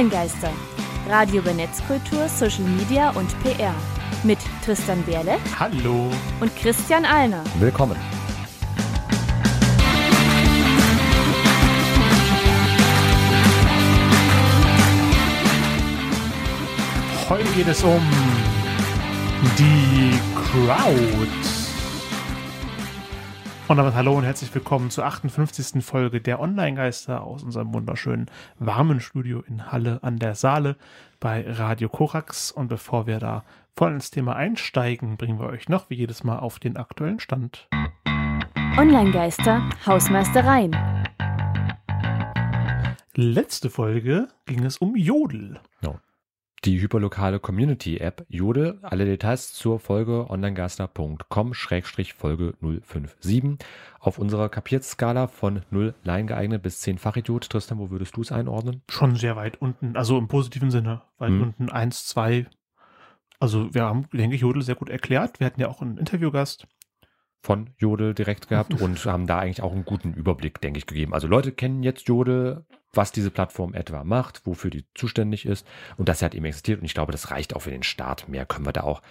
Online-Geister. Radio über Netzkultur, Social Media und PR. Mit Tristan Berle. Hallo. Und Christian Alner. Willkommen. Heute geht es um die Crowd. Und damit hallo und herzlich willkommen zur 58. Folge der Online-Geister aus unserem wunderschönen warmen Studio in Halle an der Saale bei Radio Korax. Und bevor wir da voll ins Thema einsteigen, bringen wir euch noch wie jedes Mal auf den aktuellen Stand. Online-Geister, Hausmeistereien. Letzte Folge ging es um Jodel. Ja. Die hyperlokale Community-App Jodel. Alle Details zur Folge onlinegaster.com-folge 057. Auf unserer Kapiertskala von 0 Line geeignet bis 10 Fachidiot. Tristan, wo würdest du es einordnen? Schon sehr weit unten, also im positiven Sinne. Weit Hm. unten 1, 2. Also wir haben, denke ich, Jodel sehr gut erklärt. Wir hatten ja auch einen Interviewgast. Von Jodel direkt gehabt und haben da eigentlich auch einen guten Überblick, denke ich, gegeben. Also Leute kennen jetzt Jodel, was diese Plattform etwa macht, wofür die zuständig ist und dass sie halt eben existiert. Und ich glaube, das reicht auch für den Start. Mehr können wir da auch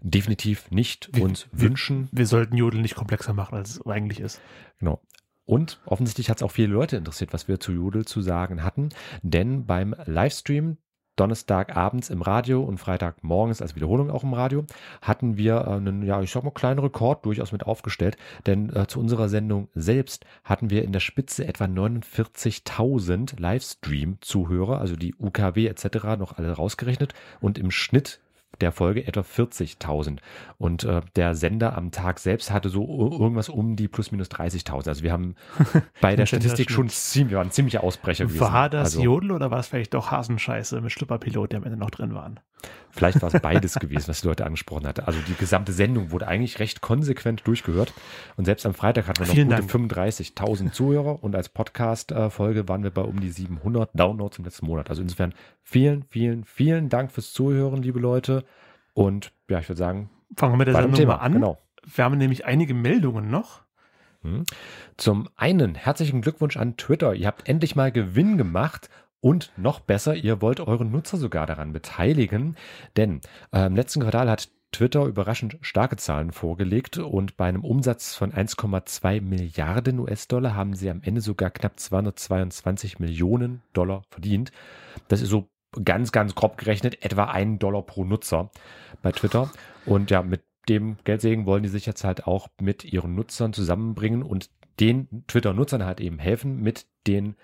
definitiv nicht Wir- uns wünschen. Wir sollten Jodel nicht komplexer machen, als es eigentlich ist. Genau. Und offensichtlich hat es auch viele Leute interessiert, was wir zu Jodel zu sagen hatten. Denn beim Livestream Donnerstagabends im Radio und Freitagmorgens als Wiederholung auch im Radio hatten wir äh, einen, ja, ich sag mal, kleinen Rekord durchaus mit aufgestellt. Denn äh, zu unserer Sendung selbst hatten wir in der Spitze etwa 49.000 Livestream-Zuhörer, also die UKW etc. noch alle rausgerechnet. Und im Schnitt der Folge etwa 40.000. Und äh, der Sender am Tag selbst hatte so irgendwas um die plus minus 30.000. Also wir haben bei der Statistik schon ziemlich, waren ziemliche Ausbrecher gewesen. War das also, Jodel oder war es vielleicht doch Hasenscheiße mit Schlüpperpilot, der am Ende noch drin waren? Vielleicht war es beides gewesen, was die Leute angesprochen hatten. Also die gesamte Sendung wurde eigentlich recht konsequent durchgehört. Und selbst am Freitag hatten wir noch Vielen gute Dank. 35.000 Zuhörer. Und als Podcast-Folge waren wir bei um die 700 Downloads im letzten Monat. Also insofern vielen, vielen, vielen Dank fürs Zuhören, liebe Leute. Und ja, ich würde sagen, Fangen wir mit der Sendung Thema. mal an. Genau. Wir haben nämlich einige Meldungen noch. Hm. Zum einen herzlichen Glückwunsch an Twitter. Ihr habt endlich mal Gewinn gemacht. Und noch besser, ihr wollt eure Nutzer sogar daran beteiligen. Denn äh, im letzten Quartal hat Twitter überraschend starke Zahlen vorgelegt und bei einem Umsatz von 1,2 Milliarden US-Dollar haben sie am Ende sogar knapp 222 Millionen Dollar verdient. Das ist so ganz, ganz grob gerechnet etwa ein Dollar pro Nutzer bei Twitter. Und ja, mit dem Geldsegen wollen die sich jetzt halt auch mit ihren Nutzern zusammenbringen und den Twitter-Nutzern halt eben helfen, mit den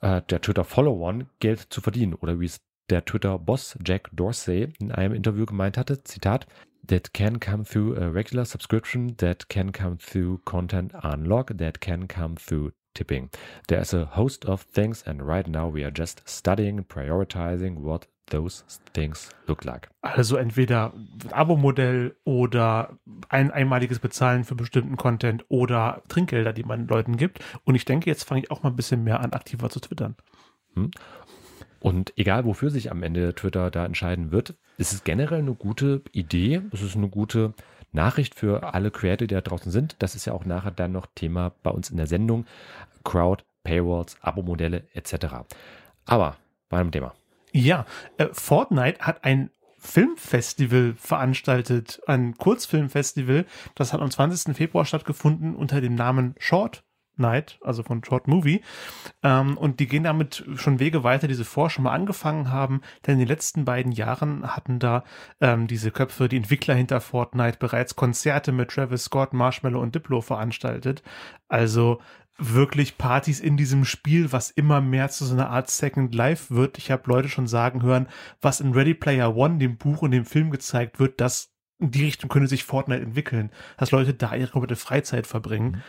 äh, der Twitter-Followern Geld zu verdienen. Oder wie es der Twitter-Boss Jack Dorsey in einem Interview gemeint hatte, Zitat, that can come through a regular subscription, that can come through content unlock, that can come through tipping. There is a host of things and right now we are just studying and prioritizing what those things look like. Also entweder ein Abo-Modell oder ein einmaliges Bezahlen für bestimmten Content oder Trinkgelder, die man Leuten gibt. Und ich denke, jetzt fange ich auch mal ein bisschen mehr an, aktiver zu twittern. Und egal, wofür sich am Ende Twitter da entscheiden wird, ist es generell eine gute Idee. Es ist eine gute Nachricht für alle Creator, die da draußen sind. Das ist ja auch nachher dann noch Thema bei uns in der Sendung. Crowd, Paywalls, Abo-Modelle etc. Aber bei einem Thema. Ja, äh, Fortnite hat ein Filmfestival veranstaltet, ein Kurzfilmfestival. Das hat am 20. Februar stattgefunden unter dem Namen Short Night, also von Short Movie. Ähm, und die gehen damit schon Wege weiter, die sie vorher schon mal angefangen haben. Denn in den letzten beiden Jahren hatten da ähm, diese Köpfe, die Entwickler hinter Fortnite, bereits Konzerte mit Travis Scott, Marshmallow und Diplo veranstaltet. Also wirklich Partys in diesem Spiel, was immer mehr zu so einer Art Second Life wird. Ich habe Leute schon sagen hören, was in Ready Player One, dem Buch und dem Film gezeigt wird, dass in die Richtung könnte sich Fortnite entwickeln, dass Leute da ihre komplette Freizeit verbringen.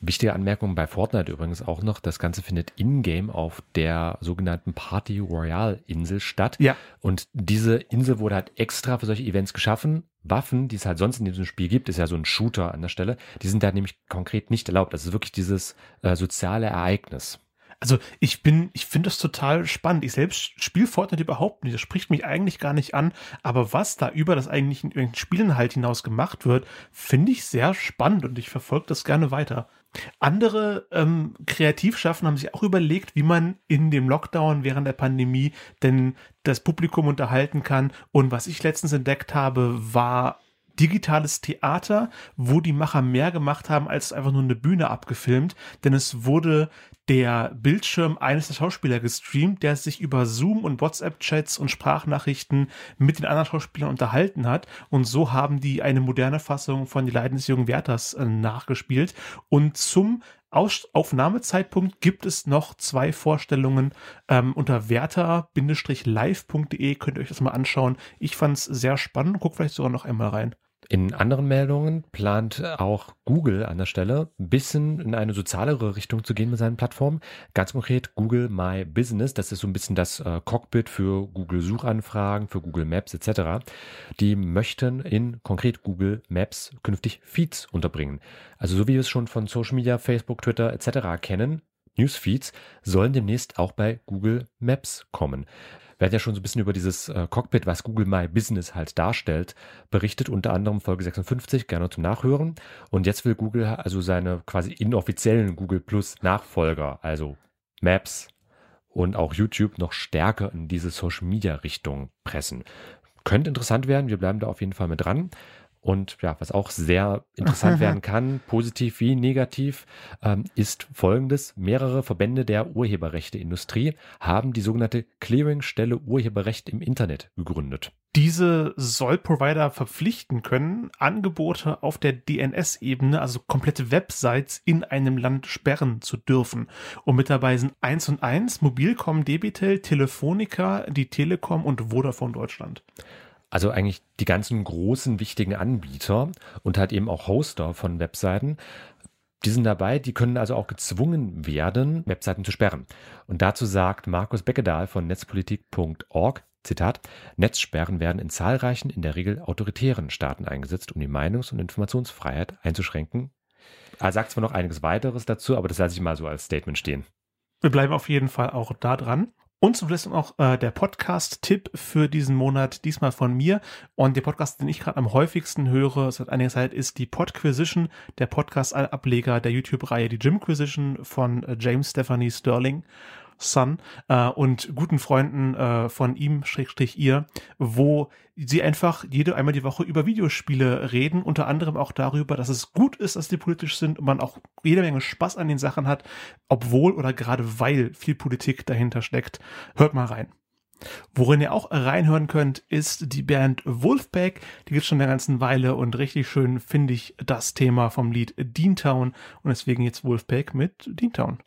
Wichtige Anmerkung bei Fortnite übrigens auch noch, das Ganze findet in-game auf der sogenannten Party Royale Insel statt. Ja. Und diese Insel wurde halt extra für solche Events geschaffen. Waffen, die es halt sonst in diesem Spiel gibt, ist ja so ein Shooter an der Stelle, die sind da nämlich konkret nicht erlaubt. Das ist wirklich dieses äh, soziale Ereignis. Also ich bin, ich finde das total spannend. Ich selbst spiele Fortnite überhaupt nicht. Das spricht mich eigentlich gar nicht an. Aber was da über das eigentlichen Spielinhalt hinaus gemacht wird, finde ich sehr spannend und ich verfolge das gerne weiter. Andere ähm, Kreativschaffen haben sich auch überlegt, wie man in dem Lockdown während der Pandemie denn das Publikum unterhalten kann. Und was ich letztens entdeckt habe, war digitales Theater, wo die Macher mehr gemacht haben als einfach nur eine Bühne abgefilmt, denn es wurde der Bildschirm eines der Schauspieler gestreamt, der sich über Zoom und WhatsApp-Chats und Sprachnachrichten mit den anderen Schauspielern unterhalten hat. Und so haben die eine moderne Fassung von Die Leiden des jungen Werthers äh, nachgespielt. Und zum Aus Aufnahmezeitpunkt gibt es noch zwei Vorstellungen ähm, unter werther-live.de. Könnt ihr euch das mal anschauen. Ich fand es sehr spannend. Guckt vielleicht sogar noch einmal rein. In anderen Meldungen plant auch Google an der Stelle ein bisschen in eine sozialere Richtung zu gehen mit seinen Plattformen. Ganz konkret Google My Business, das ist so ein bisschen das äh, Cockpit für Google Suchanfragen, für Google Maps etc. Die möchten in konkret Google Maps künftig Feeds unterbringen. Also so wie wir es schon von Social Media, Facebook, Twitter etc. kennen, Newsfeeds sollen demnächst auch bei Google Maps kommen. Wir hatten ja schon so ein bisschen über dieses äh, Cockpit, was Google My Business halt darstellt, berichtet, unter anderem Folge 56, gerne zum Nachhören. Und jetzt will Google also seine quasi inoffiziellen Google Plus Nachfolger, also Maps und auch YouTube, noch stärker in diese Social Media Richtung pressen. Könnte interessant werden, wir bleiben da auf jeden Fall mit dran. Und ja, was auch sehr interessant werden kann, positiv wie negativ, ähm, ist folgendes. Mehrere Verbände der Urheberrechteindustrie haben die sogenannte Clearingstelle Urheberrecht im Internet gegründet. Diese soll Provider verpflichten können, Angebote auf der DNS-Ebene, also komplette Websites in einem Land sperren zu dürfen. Und mit dabei sind 1 und 1, Mobilcom, Debitel, Telefonica, die Telekom und Vodafone Deutschland also eigentlich die ganzen großen wichtigen Anbieter und halt eben auch Hoster von Webseiten, die sind dabei, die können also auch gezwungen werden, Webseiten zu sperren. Und dazu sagt Markus Beckedahl von netzpolitik.org, Zitat, Netzsperren werden in zahlreichen, in der Regel autoritären Staaten eingesetzt, um die Meinungs- und Informationsfreiheit einzuschränken. Er sagt zwar noch einiges weiteres dazu, aber das lasse ich mal so als Statement stehen. Wir bleiben auf jeden Fall auch da dran. Und zum Schluss noch äh, der Podcast-Tipp für diesen Monat, diesmal von mir. Und der Podcast, den ich gerade am häufigsten höre seit einiger Zeit, ist die Podquisition, der Podcast-Ableger der YouTube-Reihe Die Gymquisition von äh, James Stephanie Sterling. Son äh, und guten Freunden äh, von ihm, Schrägstrich ihr, wo sie einfach jede einmal die Woche über Videospiele reden, unter anderem auch darüber, dass es gut ist, dass die politisch sind und man auch jede Menge Spaß an den Sachen hat, obwohl oder gerade weil viel Politik dahinter steckt. Hört mal rein. Worin ihr auch reinhören könnt, ist die Band Wolfpack. Die gibt schon eine ganze Weile und richtig schön finde ich das Thema vom Lied Deantown und deswegen jetzt Wolfpack mit Deantown.